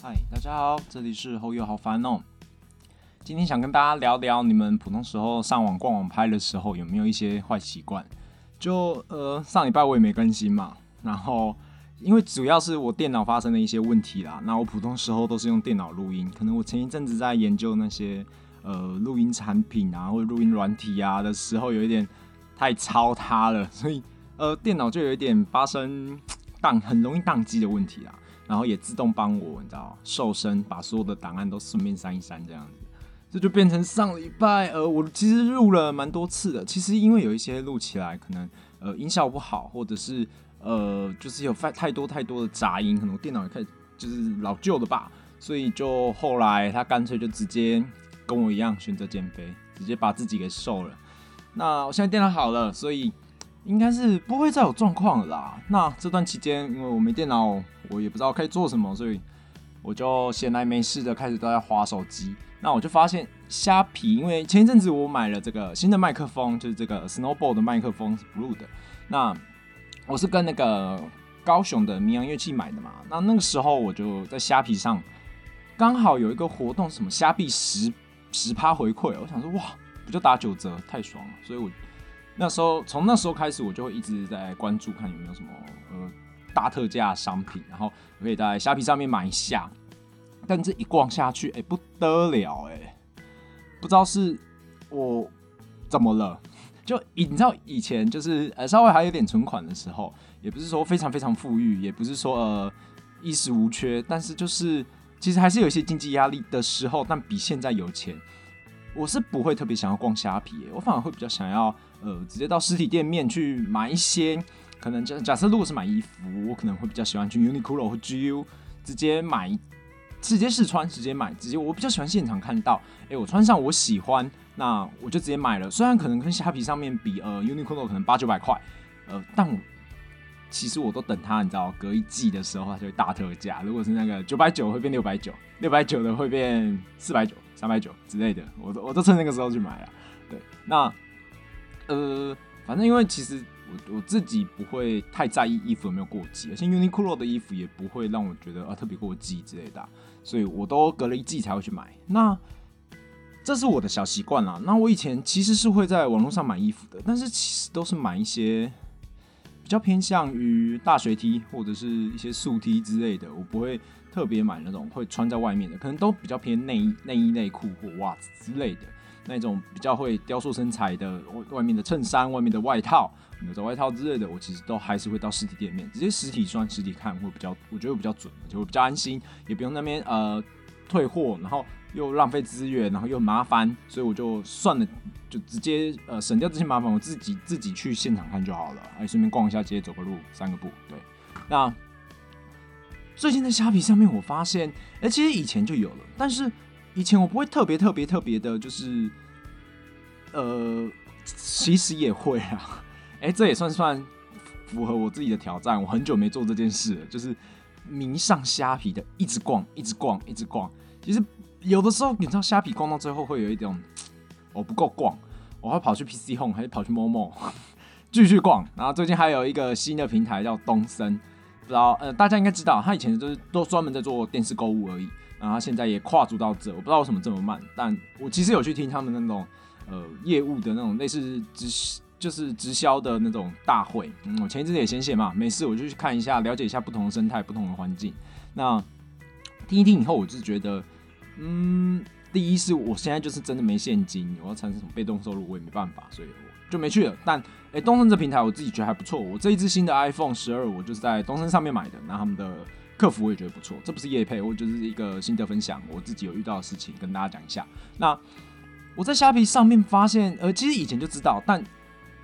嗨，大家好，这里是后友好烦哦。今天想跟大家聊聊，你们普通时候上网逛网拍的时候有没有一些坏习惯？就呃，上礼拜我也没更新嘛，然后因为主要是我电脑发生了一些问题啦。那我普通时候都是用电脑录音，可能我前一阵子在研究那些呃录音产品啊，或录音软体啊的时候，有一点太超它了，所以呃电脑就有一点发生 宕，很容易宕机的问题啦。然后也自动帮我，你知道，瘦身，把所有的档案都顺便删一删，这样子，这就变成上礼拜，呃，我其实录了蛮多次的。其实因为有一些录起来可能呃音效不好，或者是呃就是有太太多太多的杂音，可能电脑也开始就是老旧的吧，所以就后来他干脆就直接跟我一样选择减肥，直接把自己给瘦了。那我现在电脑好了，所以。应该是不会再有状况了啦。那这段期间，因为我没电脑，我也不知道可以做什么，所以我就闲来没事的开始都在划手机。那我就发现虾皮，因为前一阵子我买了这个新的麦克风，就是这个 Snowball 的麦克风是 Blue 的。那我是跟那个高雄的民扬乐器买的嘛。那那个时候我就在虾皮上刚好有一个活动，什么虾币十十趴回馈，我想说哇，不就打九折，太爽了，所以我。那时候，从那时候开始，我就会一直在关注，看有没有什么呃大特价商品，然后可以在虾皮上面买一下。但这一逛下去，哎，不得了，哎，不知道是我怎么了。就你知道，以前就是呃稍微还有点存款的时候，也不是说非常非常富裕，也不是说呃衣食无缺，但是就是其实还是有一些经济压力的时候，但比现在有钱。我是不会特别想要逛虾皮，我反而会比较想要，呃，直接到实体店面去买一些。可能假假设如果是买衣服，我可能会比较喜欢去 Uniqlo 或 GU 直接买，直接试穿，直接买，直接我比较喜欢现场看到，哎，我穿上我喜欢，那我就直接买了。虽然可能跟虾皮上面比，呃，Uniqlo 可能八九百块，呃，但其实我都等它，你知道，隔一季的时候它就会大特价。如果是那个九百九会变六百九，六百九的会变四百九。三百九之类的，我都我都趁那个时候去买了。对，那呃，反正因为其实我我自己不会太在意衣服有没有过季，而且 Uniqlo 的衣服也不会让我觉得啊特别过季之类的，所以我都隔了一季才会去买。那这是我的小习惯啦。那我以前其实是会在网络上买衣服的，但是其实都是买一些比较偏向于大学 T 或者是一些素 T 之类的，我不会。特别买那种会穿在外面的，可能都比较偏内衣、内衣内裤或袜子之类的那种比较会雕塑身材的外面的衬衫、外面的外套、牛仔外套之类的，我其实都还是会到实体店面直接实体穿、实体看会比较，我觉得比较准，就会比较安心，也不用那边呃退货，然后又浪费资源，然后又麻烦，所以我就算了，就直接呃省掉这些麻烦，我自己自己去现场看就好了，哎，顺便逛一下街，走个路，散个步，对，那。最近在虾皮上面，我发现，哎，其实以前就有了，但是以前我不会特别特别特别的，就是，呃，其实也会啊，哎，这也算算符合我自己的挑战。我很久没做这件事了，就是迷上虾皮的，一直逛，一直逛，一直逛。其实有的时候，你知道，虾皮逛到最后会有一种我不够逛，我会跑去 PC Home，还是跑去 Momo 继续逛。然后最近还有一个新的平台叫东森。不知道，呃，大家应该知道，他以前就是都专门在做电视购物而已，然后现在也跨足到这，我不知道为什么这么慢，但我其实有去听他们那种，呃，业务的那种类似直就是直销的那种大会，嗯，我前一阵子也闲闲嘛，没事我就去看一下，了解一下不同的生态、不同的环境。那听一听以后，我就觉得，嗯，第一是我现在就是真的没现金，我要产生什么被动收入，我也没办法，所以我。就没去了，但哎，东森这平台我自己觉得还不错。我这一支新的 iPhone 十二，我就是在东森上面买的，那他们的客服我也觉得不错。这不是夜配，我就是一个心得分享，我自己有遇到的事情跟大家讲一下。那我在虾皮上面发现，呃，其实以前就知道，但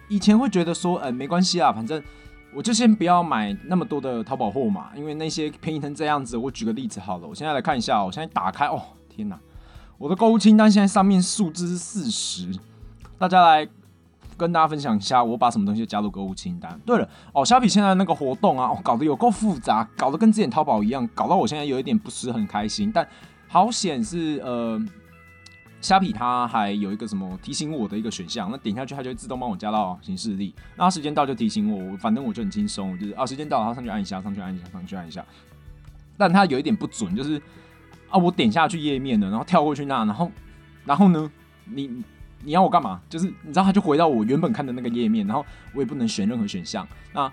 以前会觉得说，呃，没关系啊，反正我就先不要买那么多的淘宝货嘛，因为那些便宜成这样子。我举个例子好了，我现在来看一下，我现在打开，哦，天哪，我的购物清单现在上面数字是四十，大家来。跟大家分享一下，我把什么东西加入购物清单。对了，哦，虾皮现在那个活动啊，哦，搞得有够复杂，搞得跟之前淘宝一样，搞到我现在有一点不是很开心。但好险是呃，虾皮它还有一个什么提醒我的一个选项，那点下去它就会自动帮我加到新势力。那时间到就提醒我，反正我就很轻松，就是啊，时间到了，它上去按一下，上去按一下，上去按一下。但它有一点不准，就是啊，我点下去页面了，然后跳过去那，然后然后呢，你你要我干嘛？就是你知道，他就回到我原本看的那个页面，然后我也不能选任何选项。那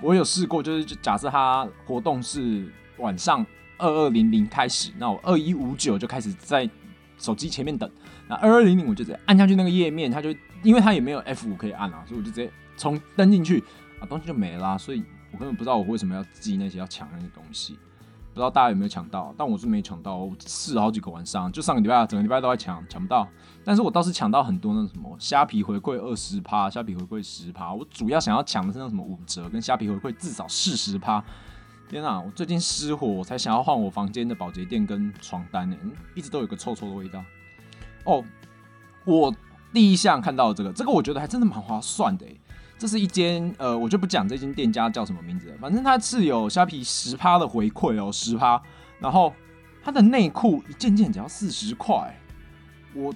我有试过，就是假设他活动是晚上二二零零开始，那我二一五九就开始在手机前面等。那二二零零我就直接按下去那个页面，它就因为它也没有 F 五可以按啊，所以我就直接从登进去啊，东西就没了。所以我根本不知道我为什么要记那些要抢那些东西。不知道大家有没有抢到，但我是没抢到。我试了好几个晚上，就上个礼拜，整个礼拜都在抢，抢不到。但是我倒是抢到很多那什么虾皮回馈二十趴，虾皮回馈十趴。我主要想要抢的是那什么五折跟虾皮回馈至少四十趴。天哪！我最近失火，我才想要换我房间的保洁垫跟床单呢，一直都有个臭臭的味道。哦，我第一项看到这个，这个我觉得还真的蛮划算的诶这是一间呃，我就不讲这间店家叫什么名字了，反正它是有虾皮十趴的回馈哦，十趴。然后它的内裤一件件只要四十块，我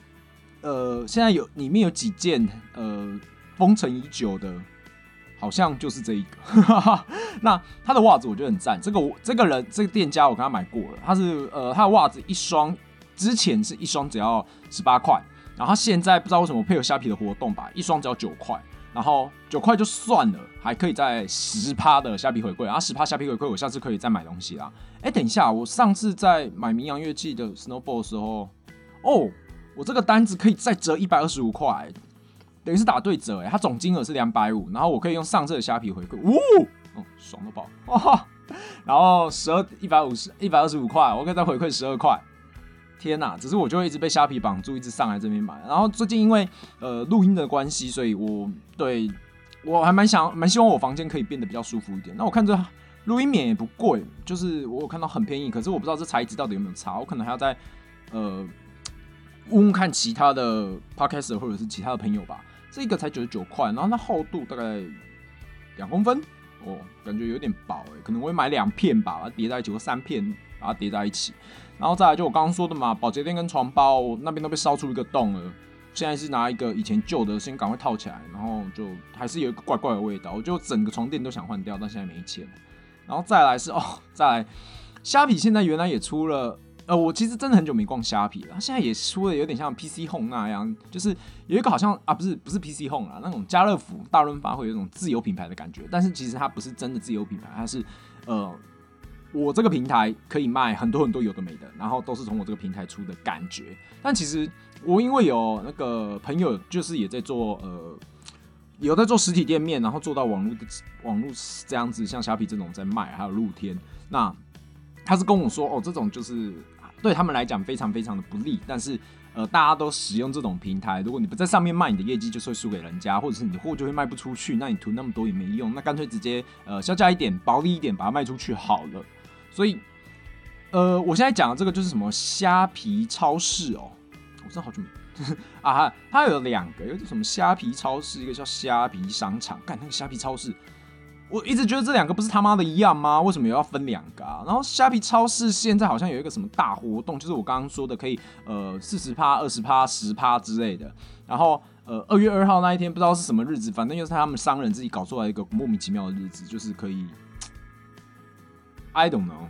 呃现在有里面有几件呃封尘已久的，好像就是这一个。那他的袜子我觉得很赞，这个我这个人这个店家我跟他买过了，他是呃他的袜子一双之前是一双只要十八块，然后现在不知道为什么配合虾皮的活动吧，一双只要九块。然后九块就算了，还可以再十趴的虾皮回馈，啊十趴虾皮回馈，我下次可以再买东西啦。哎，等一下，我上次在买名扬乐器的 Snowball 的时候，哦，我这个单子可以再折一百二十五块，等于是打对折哎，它总金额是两百五，然后我可以用上次的虾皮回馈，呜，哦，爽到爆，哇，然后十二一百五十一百二十五块，我可以再回馈十二块。天呐！只是我就会一直被虾皮绑住，一直上来这边买。然后最近因为呃录音的关系，所以我对我还蛮想蛮希望我房间可以变得比较舒服一点。那我看这录音棉也不贵，就是我有看到很便宜，可是我不知道这材质到底有没有差，我可能还要再呃问问看其他的 podcast 或者是其他的朋友吧。这个才九十九块，然后它厚度大概两公分，哦，感觉有点薄哎，可能我会买两片吧，把它叠在一起，或三片把它叠在一起。然后再来就我刚刚说的嘛，保洁垫跟床包那边都被烧出一个洞了。现在是拿一个以前旧的，先赶快套起来，然后就还是有一个怪怪的味道。我就整个床垫都想换掉，但现在没钱。然后再来是 哦，再来虾皮现在原来也出了，呃，我其实真的很久没逛虾皮了。现在也出了有点像 PC Home 那样，就是有一个好像啊，不是不是 PC Home 啊，那种家乐福、大润发会有一种自有品牌的感觉，但是其实它不是真的自有品牌，它是呃。我这个平台可以卖很多很多有的没的，然后都是从我这个平台出的感觉。但其实我因为有那个朋友，就是也在做呃，有在做实体店面，然后做到网络的网络这样子，像虾皮这种在卖，还有露天。那他是跟我说，哦，这种就是对他们来讲非常非常的不利。但是呃，大家都使用这种平台，如果你不在上面卖，你的业绩就是会输给人家，或者是你的货就会卖不出去，那你囤那么多也没用，那干脆直接呃销价一点，薄利一点，把它卖出去好了。所以，呃，我现在讲的这个就是什么虾皮超市哦，我真的好久没 啊，它有两个，一个叫什么虾皮超市，一个叫虾皮商场。干那个虾皮超市，我一直觉得这两个不是他妈的一样吗？为什么又要分两个啊？然后虾皮超市现在好像有一个什么大活动，就是我刚刚说的可以呃四十趴、二十趴、十趴之类的。然后呃二月二号那一天不知道是什么日子，反正又是他们商人自己搞出来一个莫名其妙的日子，就是可以。I don't know，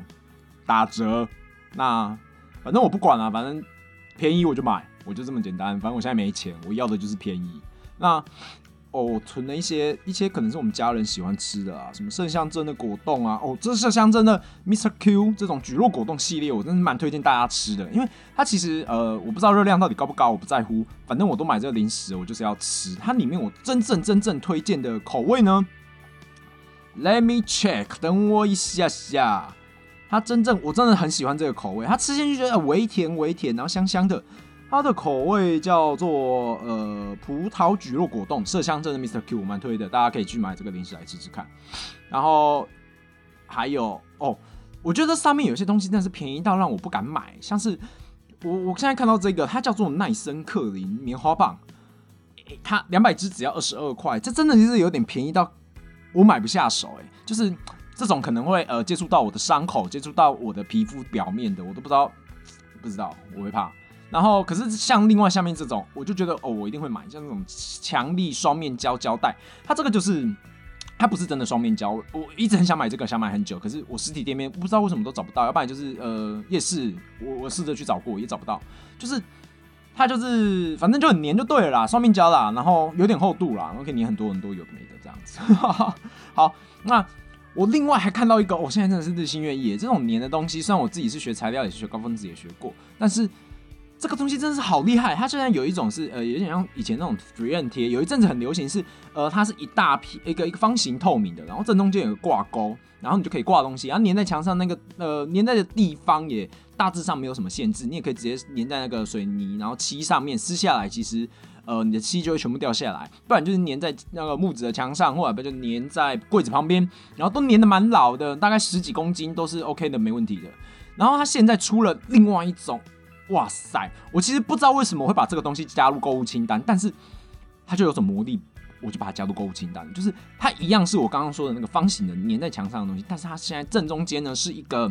打折，那反正我不管了，反正便宜我就买，我就这么简单。反正我现在没钱，我要的就是便宜。那哦，我存了一些一些可能是我们家人喜欢吃的啊，什么麝香珍的果冻啊，哦，这是麝香珍的 Mr Q 这种菊络果冻系列，我真是蛮推荐大家吃的，因为它其实呃，我不知道热量到底高不高，我不在乎，反正我都买这个零食，我就是要吃。它里面我真正真正推荐的口味呢？Let me check，等我一下下。它真正我真的很喜欢这个口味，它吃进去觉得微甜微甜，然后香香的。它的口味叫做呃葡萄橘肉果冻麝香镇的 Mr Q，我蛮推的，大家可以去买这个零食来吃吃看。然后还有哦，我觉得上面有些东西真的是便宜到让我不敢买，像是我我现在看到这个，它叫做奈森克林棉花棒，它两百支只要二十二块，这真的就是有点便宜到。我买不下手，哎，就是这种可能会呃接触到我的伤口，接触到我的皮肤表面的，我都不知道，不知道我会怕。然后可是像另外下面这种，我就觉得哦，我一定会买，像那种强力双面胶胶带，它这个就是它不是真的双面胶，我一直很想买这个，想买很久，可是我实体店面不知道为什么都找不到，要不然就是呃夜市，我我试着去找过也找不到，就是它就是反正就很黏就对了啦，双面胶啦，然后有点厚度啦，然后可以粘很多很多有的没的这样子。好，那我另外还看到一个，我现在真的是日新月异，这种粘的东西，虽然我自己是学材料，也是学高分子也学过，但是。这个东西真的是好厉害，它虽然有一种是呃，有点像以前那种 f r e e 贴，有一阵子很流行是呃，它是一大片一个一个方形透明的，然后正中间有个挂钩，然后你就可以挂东西，然后粘在墙上那个呃粘在的地方也大致上没有什么限制，你也可以直接粘在那个水泥然后漆上面撕下来，其实呃你的漆就会全部掉下来，不然就是粘在那个木质的墙上，或者不就粘在柜子旁边，然后都粘的蛮老的，大概十几公斤都是 OK 的，没问题的。然后它现在出了另外一种。哇塞！我其实不知道为什么会把这个东西加入购物清单，但是它就有种魔力，我就把它加入购物清单。就是它一样是我刚刚说的那个方形的粘在墙上的东西，但是它现在正中间呢是一个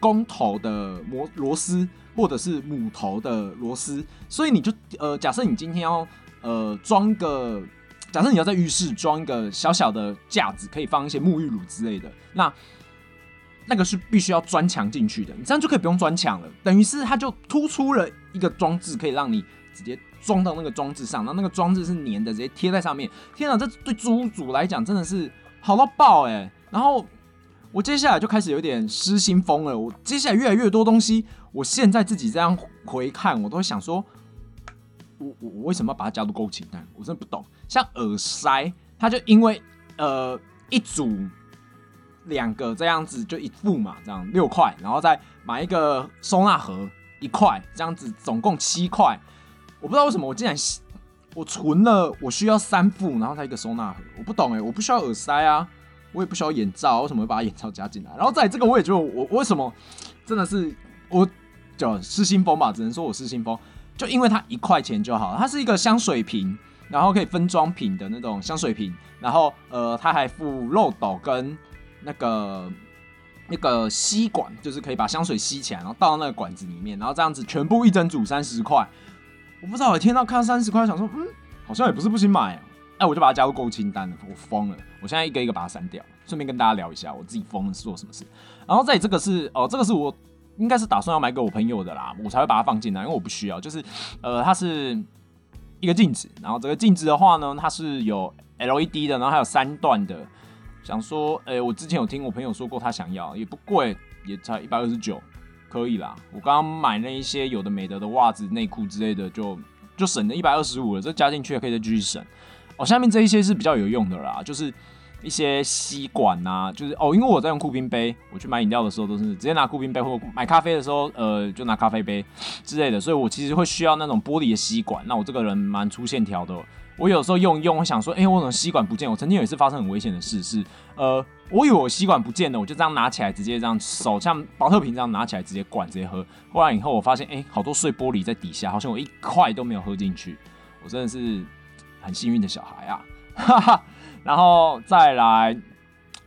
公头的螺螺丝，或者是母头的螺丝。所以你就呃，假设你今天要呃装个，假设你要在浴室装一个小小的架子，可以放一些沐浴乳之类的，那。那个是必须要钻墙进去的，你这样就可以不用钻墙了。等于是它就突出了一个装置，可以让你直接装到那个装置上，然后那个装置是粘的，直接贴在上面。天哪，这对租主来讲真的是好到爆哎！然后我接下来就开始有点失心疯了。我接下来越来越多东西，我现在自己这样回看，我都会想说，我我我为什么要把它加入购物清单？我真的不懂。像耳塞，它就因为呃一组。两个这样子就一副嘛，这样六块，然后再买一个收纳盒一块，这样子总共七块。我不知道为什么我竟然我存了，我需要三副，然后再一个收纳盒。我不懂哎，我不需要耳塞啊，我也不需要眼罩，为什么会把眼罩加进来？然后在这个我也觉得我为什么真的是我叫失心疯吧，只能说我失心疯，就因为它一块钱就好，它是一个香水瓶，然后可以分装瓶的那种香水瓶，然后呃它还附漏斗跟。那个那个吸管就是可以把香水吸起来，然后倒到那个管子里面，然后这样子全部一整组三十块。我不知道，我听到看到三十块，想说嗯，好像也不是不行买。哎，我就把它加入购物清单了。我疯了，我现在一个一个把它删掉。顺便跟大家聊一下，我自己疯了是做什么事。然后在这个是哦，这个是我应该是打算要买给我朋友的啦，我才会把它放进来，因为我不需要。就是呃，它是一个镜子，然后这个镜子的话呢，它是有 LED 的，然后还有三段的。想说，哎，我之前有听我朋友说过，他想要也不贵，也才一百二十九，可以啦。我刚刚买那一些有的没的的袜子、内裤之类的，就就省了一百二十五了。这加进去也可以再继续省。哦，下面这一些是比较有用的啦，就是一些吸管呐，就是哦，因为我在用酷冰杯，我去买饮料的时候都是直接拿酷冰杯，或买咖啡的时候，呃，就拿咖啡杯之类的，所以我其实会需要那种玻璃的吸管。那我这个人蛮粗线条的。我有时候用一用，我想说，哎，我怎么吸管不见？我曾经有一次发生很危险的事，是，呃，我以为我吸管不见了，我就这样拿起来，直接这样手像保特瓶这样拿起来，直接灌，直接喝。喝完以后，我发现，哎，好多碎玻璃在底下，好像我一块都没有喝进去。我真的是很幸运的小孩啊！哈哈。然后再来，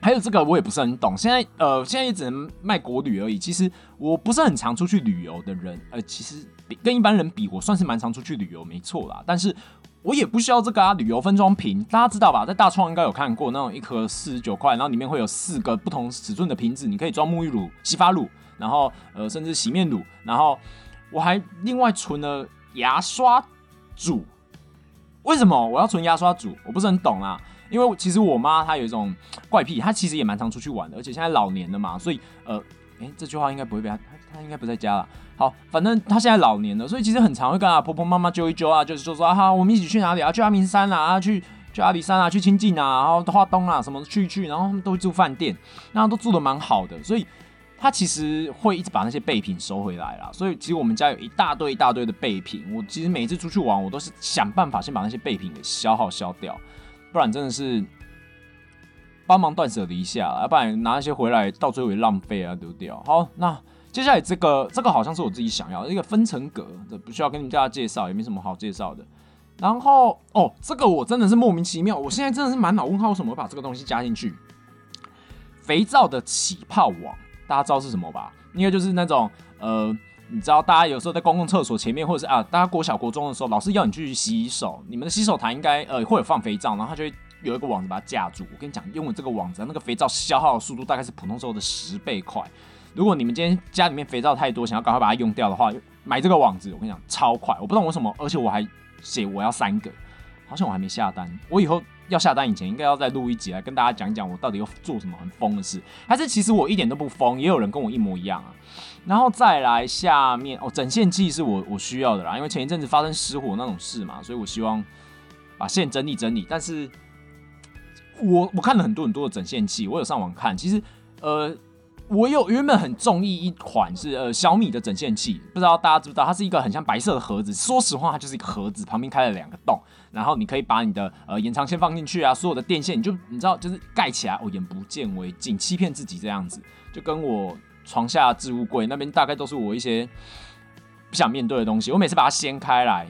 还有这个我也不是很懂。现在，呃，现在也只能卖国旅而已。其实我不是很常出去旅游的人，呃，其实比跟一般人比，我算是蛮常出去旅游，没错啦。但是。我也不需要这个啊，旅游分装瓶，大家知道吧？在大创应该有看过那种一盒四十九块，然后里面会有四个不同尺寸的瓶子，你可以装沐浴乳、洗发乳，然后呃甚至洗面乳，然后我还另外存了牙刷组。为什么我要存牙刷组？我不是很懂啊，因为其实我妈她有一种怪癖，她其实也蛮常出去玩的，而且现在老年了嘛，所以呃，诶，这句话应该不会被她。她应该不在家了。好，反正她现在老年了，所以其实很常会跟他婆婆妈妈揪一揪啊，就是就说啊，我们一起去哪里啊？去阿明山啊，去去阿里山啊，去清境啊，然后花东啊，什么去去，然后他们都会住饭店，那都住的蛮好的，所以他其实会一直把那些备品收回来啦。所以其实我们家有一大堆一大堆的备品，我其实每次出去玩，我都是想办法先把那些备品给消耗消掉，不然真的是帮忙断舍离一下，要不然拿一些回来到最后也浪费啊，丢掉。好，那。接下来这个这个好像是我自己想要的一个分层格这，不需要跟你们大家介绍，也没什么好介绍的。然后哦，这个我真的是莫名其妙，我现在真的是满脑问号，为什么会把这个东西加进去？肥皂的起泡网，大家知道是什么吧？应该就是那种呃，你知道大家有时候在公共厕所前面，或者是啊，大家国小国中的时候，老师要你去洗手，你们的洗手台应该呃会有放肥皂，然后他就会有一个网子把它架住。我跟你讲，用了这个网子，那个肥皂消耗的速度大概是普通时候的十倍快。如果你们今天家里面肥皂太多，想要赶快把它用掉的话，买这个网子，我跟你讲超快。我不知道为什么，而且我还写我要三个，好像我还没下单。我以后要下单以前，应该要再录一集来跟大家讲讲我到底要做什么很疯的事，还是其实我一点都不疯，也有人跟我一模一样啊。然后再来下面哦，整线器是我我需要的啦，因为前一阵子发生失火那种事嘛，所以我希望把线整理整理。但是我我看了很多很多的整线器，我有上网看，其实呃。我有原本很中意一款是呃小米的整线器，不知道大家知不知道，它是一个很像白色的盒子。说实话，它就是一个盒子，旁边开了两个洞，然后你可以把你的呃延长线放进去啊，所有的电线你就你知道就是盖起来哦，眼不见为净，欺骗自己这样子，就跟我床下置物柜那边大概都是我一些不想面对的东西。我每次把它掀开来，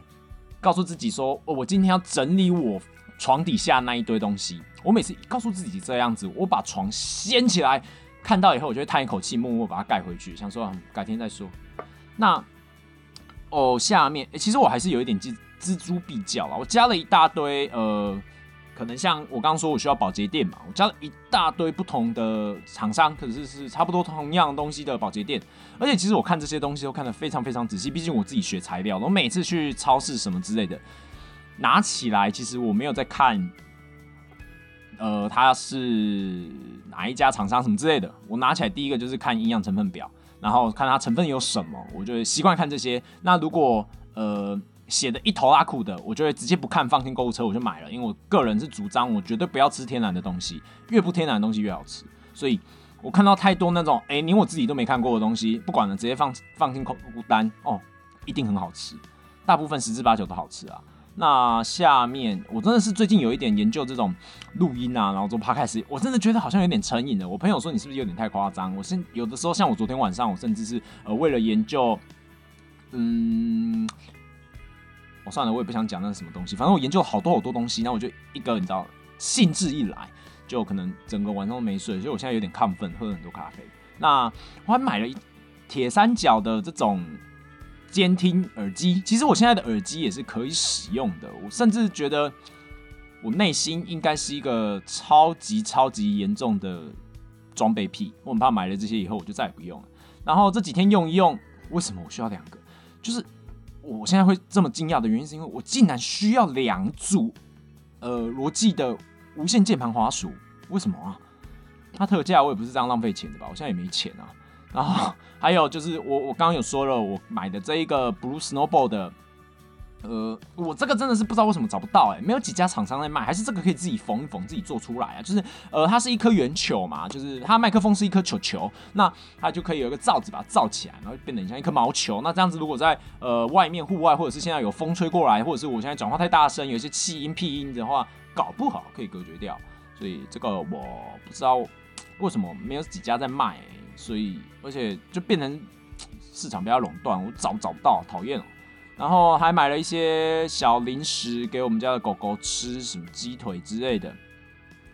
告诉自己说，哦，我今天要整理我床底下那一堆东西。我每次告诉自己这样子，我把床掀起来。看到以后，我就会叹一口气，默默把它盖回去，想说改天再说。那哦，下面其实我还是有一点记蜘蛛必较了。我加了一大堆，呃，可能像我刚刚说，我需要保洁垫嘛，我加了一大堆不同的厂商，可是是差不多同样东西的保洁垫。而且其实我看这些东西都看得非常非常仔细，毕竟我自己学材料，我每次去超市什么之类的，拿起来其实我没有在看。呃，它是哪一家厂商什么之类的？我拿起来第一个就是看营养成分表，然后看它成分有什么，我就习惯看这些。那如果呃写的一头拉苦的，我就会直接不看，放进购物车我就买了。因为我个人是主张，我绝对不要吃天然的东西，越不天然的东西越好吃。所以我看到太多那种哎，连我自己都没看过的东西，不管了，直接放放进购物单哦，一定很好吃，大部分十之八九都好吃啊。那下面我真的是最近有一点研究这种录音啊，然后做 podcast，我真的觉得好像有点成瘾了。我朋友说你是不是有点太夸张？我现有的时候像我昨天晚上，我甚至是呃为了研究，嗯，我算了，我也不想讲那是什么东西。反正我研究好多好多东西，那我就一个你知道，兴致一来，就可能整个晚上都没睡，所以我现在有点亢奋，喝了很多咖啡。那我还买了一铁三角的这种。监听耳机，其实我现在的耳机也是可以使用的。我甚至觉得，我内心应该是一个超级超级严重的装备癖。我很怕买了这些以后，我就再也不用了。然后这几天用一用，为什么我需要两个？就是我现在会这么惊讶的原因，是因为我竟然需要两组呃罗技的无线键盘滑鼠。为什么啊？它特价，我也不是这样浪费钱的吧？我现在也没钱啊。然后还有就是我我刚刚有说了，我买的这一个 Blue Snowball 的，呃，我这个真的是不知道为什么找不到哎，没有几家厂商在卖，还是这个可以自己缝一缝，自己做出来啊？就是呃，它是一颗圆球嘛，就是它麦克风是一颗球球，那它就可以有一个罩子把它罩起来，然后变得像一颗毛球。那这样子如果在呃外面户外，或者是现在有风吹过来，或者是我现在讲话太大声，有一些气音屁音的话，搞不好可以隔绝掉。所以这个我不知道为什么没有几家在卖。所以，而且就变成市场比较垄断，我找找不到，讨厌了。然后还买了一些小零食给我们家的狗狗吃，什么鸡腿之类的。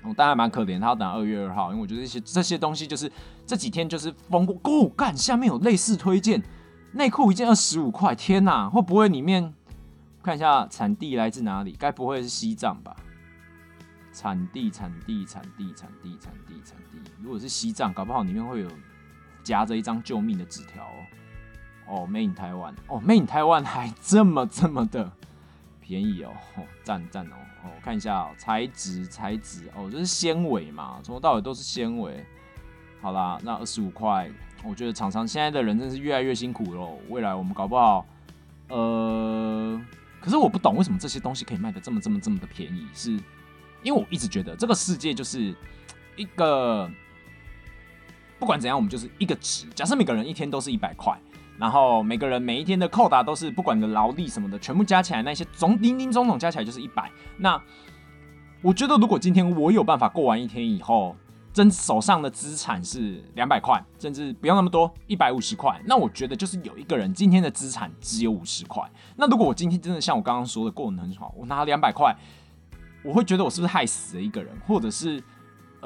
我当然蛮可怜，它要等二月二号，因为我觉得这些这些东西就是这几天就是疯过。哦，干，下面有类似推荐，内裤一件二十五块，天哪，会不会里面看一下产地来自哪里？该不会是西藏吧？产地，产地，产地，产地，产地，产地。如果是西藏，搞不好里面会有。夹着一张救命的纸条哦，哦，Main Taiwan，哦，Main Taiwan 还这么这么的便宜哦，赞赞哦，哦，我看一下哦材质材质哦，这是纤维嘛，从头到尾都是纤维。好啦，那二十五块，我觉得厂商现在的人真是越来越辛苦喽。未来我们搞不好，呃，可是我不懂为什么这些东西可以卖的这么这么这么的便宜，是因为我一直觉得这个世界就是一个。不管怎样，我们就是一个值。假设每个人一天都是一百块，然后每个人每一天的扣打都是不管的劳力什么的，全部加起来那些总零零总总加起来就是一百。那我觉得，如果今天我有办法过完一天以后，真手上的资产是两百块，甚至不用那么多，一百五十块，那我觉得就是有一个人今天的资产只有五十块。那如果我今天真的像我刚刚说的过得很好，我拿两百块，我会觉得我是不是害死了一个人，或者是？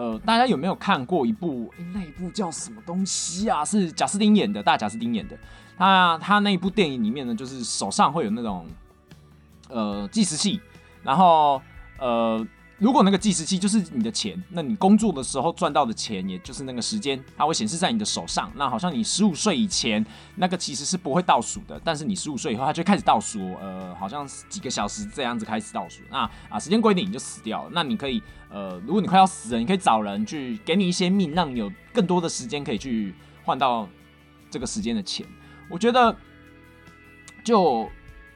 呃，大家有没有看过一部？那一部叫什么东西啊？是贾斯汀演的，大贾斯汀演的。他他那一部电影里面呢，就是手上会有那种呃计时器，然后呃如果那个计时器就是你的钱，那你工作的时候赚到的钱，也就是那个时间，它会显示在你的手上。那好像你十五岁以前，那个其实是不会倒数的，但是你十五岁以后，它就开始倒数，呃，好像几个小时这样子开始倒数。那啊，时间规定你就死掉了。那你可以，呃，如果你快要死了，你可以找人去给你一些命，让你有更多的时间可以去换到这个时间的钱。我觉得，就。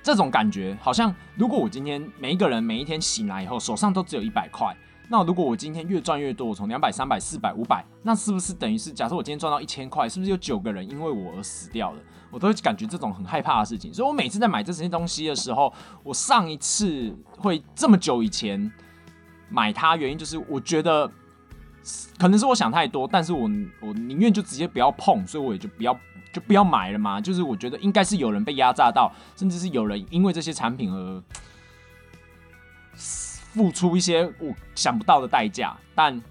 这种感觉好像，如果我今天每一个人每一天醒来以后手上都只有一百块，那如果我今天越赚越多，我从两百、三百、四百、五百，那是不是等于是假设我今天赚到一千块，是不是有九个人因为我而死掉了？我都会感觉这种很害怕的事情。所以我每次在买这些东西的时候，我上一次会这么久以前买它，原因就是我觉得可能是我想太多，但是我我宁愿就直接不要碰，所以我也就不要。就不要买了嘛，就是我觉得应该是有人被压榨到，甚至是有人因为这些产品而 付出一些我想不到的代价，但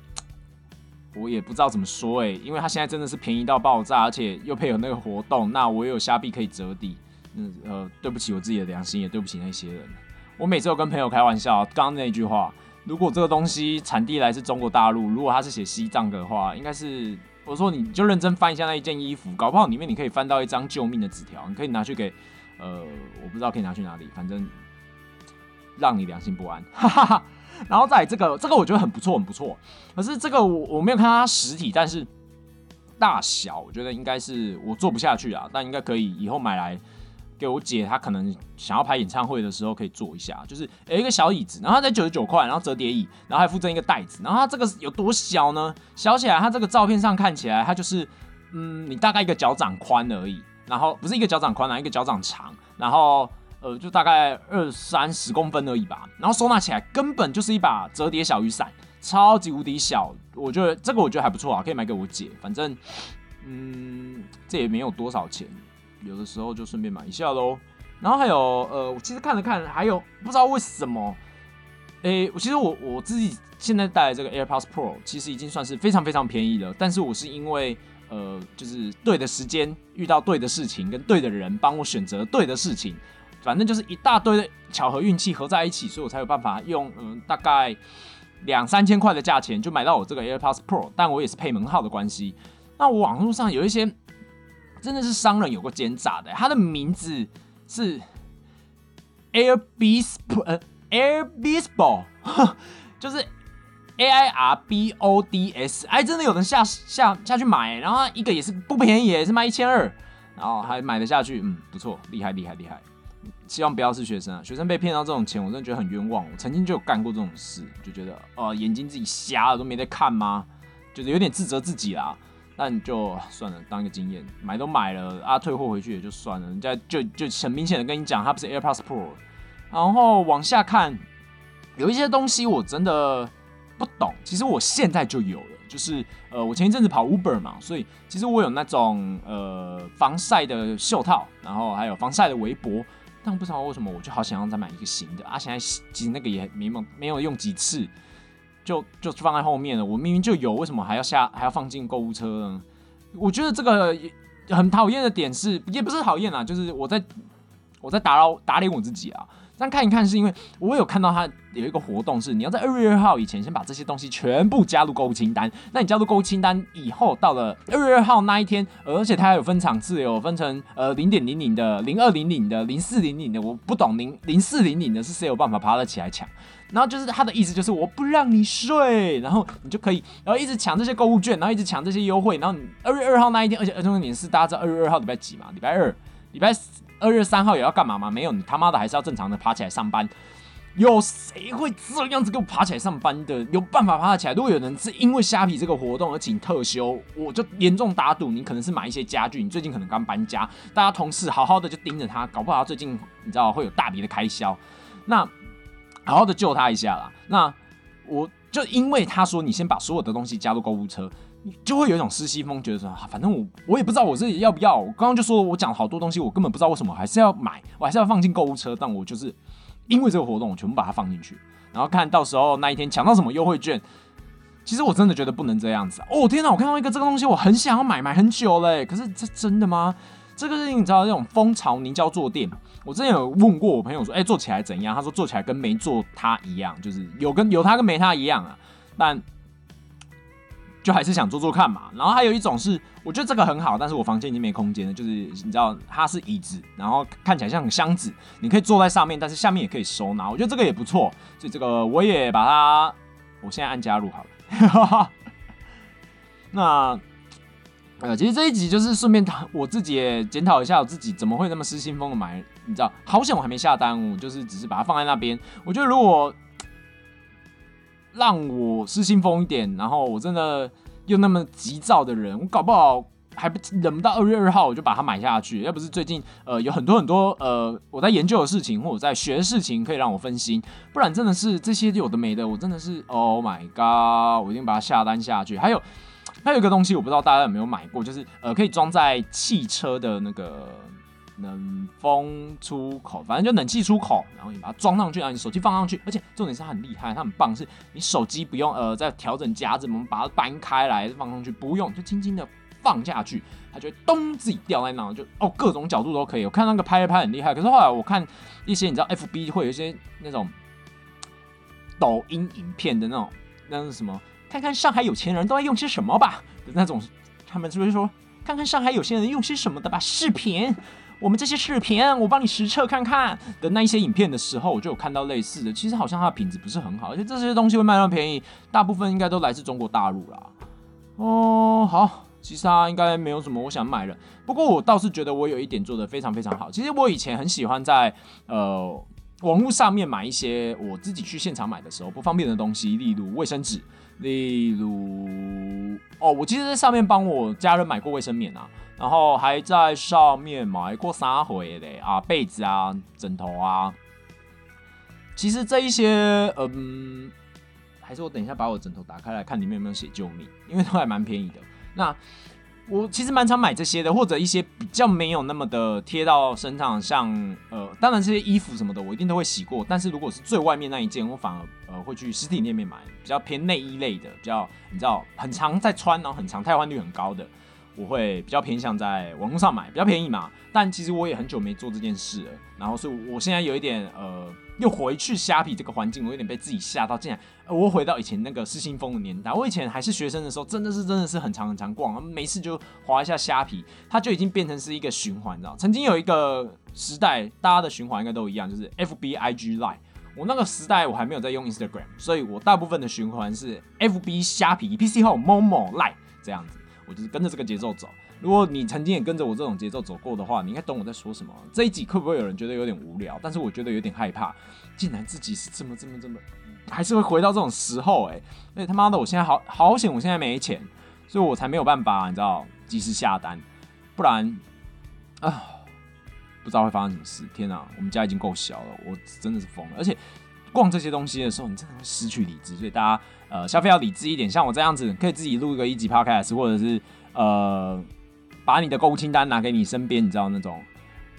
我也不知道怎么说哎，因为它现在真的是便宜到爆炸，而且又配合那个活动，那我有虾币可以折抵，嗯呃，对不起我自己的良心，也对不起那些人。我每次都跟朋友开玩笑，刚刚那句话，如果这个东西产地来自中国大陆，如果他是写西藏的话，应该是。我说你就认真翻一下那一件衣服，搞不好里面你可以翻到一张救命的纸条，你可以拿去给，呃，我不知道可以拿去哪里，反正让你良心不安。哈 哈哈。然后在这个这个我觉得很不错，很不错。可是这个我我没有看到它实体，但是大小我觉得应该是我做不下去啊，但应该可以以后买来。给我姐，她可能想要拍演唱会的时候可以坐一下，就是有一个小椅子，然后它才九十九块，然后折叠椅，然后还附赠一个袋子，然后它这个有多小呢？小起来，它这个照片上看起来，它就是嗯，你大概一个脚掌宽而已，然后不是一个脚掌宽啊，一个脚掌长，然后呃，就大概二三十公分而已吧，然后收纳起来根本就是一把折叠小雨伞，超级无敌小，我觉得这个我觉得还不错啊，可以买给我姐，反正嗯，这也没有多少钱。有的时候就顺便买一下喽，然后还有呃，我其实看了看，还有不知道为什么，诶，我其实我我自己现在带的这个 AirPods Pro 其实已经算是非常非常便宜了，但是我是因为呃，就是对的时间遇到对的事情，跟对的人帮我选择对的事情，反正就是一大堆的巧合运气合在一起，所以我才有办法用嗯大概两三千块的价钱就买到我这个 AirPods Pro，但我也是配门号的关系。那我网络上有一些。真的是商人有过奸诈的，他的名字是 Airbus，呃，Airbusball，就是 A I R B O D S，哎，真的有人下下下去买，然后一个也是不便宜，也是卖一千二，然后还买得下去，嗯，不错，厉害厉害厉害。希望不要是学生啊，学生被骗到这种钱，我真的觉得很冤枉。我曾经就有干过这种事，就觉得哦，眼睛自己瞎了都没在看吗？就是有点自责自己啦。那你就算了，当一个经验，买都买了啊，退货回去也就算了。人家就就很明显的跟你讲，它不是 AirPods Pro。然后往下看，有一些东西我真的不懂。其实我现在就有了，就是呃，我前一阵子跑 Uber 嘛，所以其实我有那种呃防晒的袖套，然后还有防晒的围脖。但不知道为什么，我就好想要再买一个新的啊！现在其实那个也没没没有用几次。就就放在后面了。我明明就有，为什么还要下还要放进购物车呢？我觉得这个很讨厌的点是，也不是讨厌啊，就是我在我在打扰打脸我自己啊。但看一看，是因为我有看到它有一个活动，是你要在二月二号以前先把这些东西全部加入购物清单。那你加入购物清单以后，到了二月二号那一天，而且它还有分场次，有分成呃零点零零的、零二零零的、零四零零的。我不懂零零四零零的是谁有办法爬得起来抢？然后就是他的意思就是我不让你睡，然后你就可以，然后一直抢这些购物券，然后一直抢这些优惠。然后你二月二号那一天，而且儿童节是大家知道二月二号礼拜几吗？礼拜二，礼拜二月三号也要干嘛吗？没有，你他妈的还是要正常的爬起来上班。有谁会这样子给我爬起来上班的？有办法爬得起来？如果有人是因为虾皮这个活动而请特休，我就严重打赌你可能是买一些家具，你最近可能刚搬家，大家同事好好的就盯着他，搞不好他最近你知道会有大笔的开销。那好好的救他一下啦。那我就因为他说你先把所有的东西加入购物车，就会有一种失心疯，觉得说啊反正我我也不知道我自己要不要。我刚刚就说我讲好多东西，我根本不知道为什么还是要买，我还是要放进购物车。但我就是因为这个活动，我全部把它放进去，然后看到时候那一天抢到什么优惠券。其实我真的觉得不能这样子。哦天哪，我看到一个这个东西，我很想要买，买很久嘞。可是这真的吗？这个是你知道那种蜂巢凝胶坐垫，我之前有问过我朋友说，哎，坐起来怎样？他说坐起来跟没坐它一样，就是有跟有它跟没它一样啊，但就还是想坐坐看嘛。然后还有一种是，我觉得这个很好，但是我房间已经没空间了，就是你知道它是椅子，然后看起来像箱子，你可以坐在上面，但是下面也可以收纳，我觉得这个也不错，所以这个我也把它，我现在按加入好了。那。呃，其实这一集就是顺便谈我自己也检讨一下我自己怎么会那么失心疯的买，你知道，好险我还没下单，我就是只是把它放在那边。我觉得如果让我失心疯一点，然后我真的又那么急躁的人，我搞不好还不忍不到二月二号我就把它买下去。要不是最近呃有很多很多呃我在研究的事情或者在学的事情可以让我分心，不然真的是这些有的没的，我真的是 Oh my God，我一定把它下单下去。还有。还有一个东西，我不知道大家有没有买过，就是呃，可以装在汽车的那个冷风出口，反正就冷气出口，然后你把它装上去，然后你手机放上去，而且重点是它很厉害，它很棒，是你手机不用呃再调整夹子，我们把它搬开来放上去，不用就轻轻的放下去，它就会咚自己掉在那，就哦各种角度都可以。我看那个拍一拍很厉害，可是后来我看一些你知道 FB 会有一些那种抖音影片的那种那是什么？看看上海有钱人都在用些什么吧的那种，他们是不是说看看上海有钱人用些什么的吧？视频，我们这些视频，我帮你实测看看的那一些影片的时候，我就有看到类似的。其实好像它的品质不是很好，而且这些东西会卖那么便宜，大部分应该都来自中国大陆啦。哦，好，其实它应该没有什么我想买的。不过我倒是觉得我有一点做的非常非常好。其实我以前很喜欢在呃网络上面买一些我自己去现场买的时候不方便的东西，例如卫生纸。例如，哦，我其实在上面帮我家人买过卫生棉啊，然后还在上面买过三回的啊被子啊枕头啊。其实这一些，嗯，还是我等一下把我枕头打开来看里面有没有写救命，因为都还蛮便宜的。那。我其实蛮常买这些的，或者一些比较没有那么的贴到身上，像呃，当然这些衣服什么的，我一定都会洗过。但是如果是最外面那一件，我反而呃会去实体店面买，比较偏内衣类的，比较你知道很长在穿，然后很长汰换率很高的，我会比较偏向在网络上买，比较便宜嘛。但其实我也很久没做这件事了，然后所以我现在有一点呃。又回去虾皮这个环境，我有点被自己吓到。竟然，我回到以前那个失心疯的年代。我以前还是学生的时候，真的是真的是很长很长逛，没事就划一下虾皮，它就已经变成是一个循环，你知道？曾经有一个时代，大家的循环应该都一样，就是 F B I G Line。我那个时代我还没有在用 Instagram，所以我大部分的循环是 F B 虾皮 P C 后 Momo Line 这样子，我就是跟着这个节奏走。如果你曾经也跟着我这种节奏走过的话，你应该懂我在说什么。这一集会不会有人觉得有点无聊？但是我觉得有点害怕，竟然自己是这么这么这么，还是会回到这种时候哎！哎他妈的，我现在好 好险，我现在没钱，所以我才没有办法，你知道，及时下单，不然啊，不知道会发生什么事。天哪，我们家已经够小了，我真的是疯了。而且逛这些东西的时候，你真的会失去理智，所以大家呃消费要理智一点。像我这样子，可以自己录一个一级 podcast，或者是呃。把你的购物清单拿给你身边，你知道那种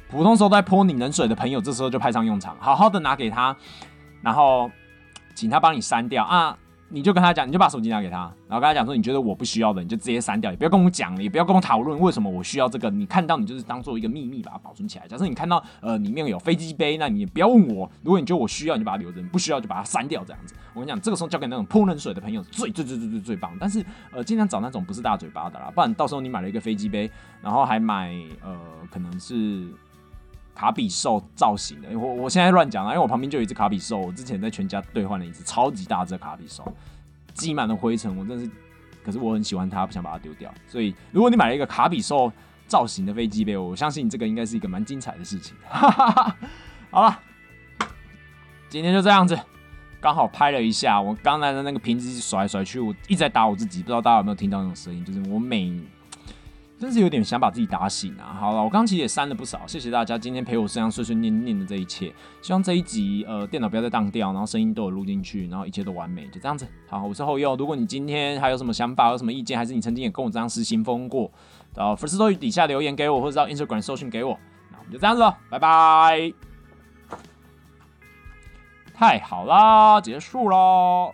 普通时候在泼你冷水的朋友，这时候就派上用场，好好的拿给他，然后请他帮你删掉啊。你就跟他讲，你就把手机拿给他，然后跟他讲说，你觉得我不需要的，你就直接删掉，也不要跟我讲了，也不要跟我讨论为什么我需要这个。你看到你就是当做一个秘密把它保存起来。假设你看到呃里面有飞机杯，那你也不要问我。如果你觉得我需要，你就把它留着；你不需要就把它删掉这样子。我跟你讲，这个时候交给那种泼冷水的朋友最最最最最最棒。但是呃，尽量找那种不是大嘴巴的啦，不然到时候你买了一个飞机杯，然后还买呃可能是。卡比兽造型的，我我现在乱讲了，因为我旁边就有一只卡比兽，我之前在全家兑换了一只超级大只卡比兽，积满了灰尘，我真是，可是我很喜欢它，不想把它丢掉。所以如果你买了一个卡比兽造型的飞机杯，我相信这个应该是一个蛮精彩的事情。哈哈哈好了，今天就这样子，刚好拍了一下我刚才的那个瓶子甩来甩去，我一直在打我自己，不知道大家有没有听到那种声音，就是我每。真是有点想把自己打醒啊！好了，我刚其实也删了不少，谢谢大家今天陪我这样碎碎念念的这一切。希望这一集呃电脑不要再当掉，然后声音都有录进去，然后一切都完美，就这样子。好，我是后佑。如果你今天还有什么想法，有什么意见，还是你曾经也跟我这样失心疯过，到粉丝都底下留言给我，或者到 Instagram 搜寻给我。那我们就这样子了，拜拜。太好啦，结束喽。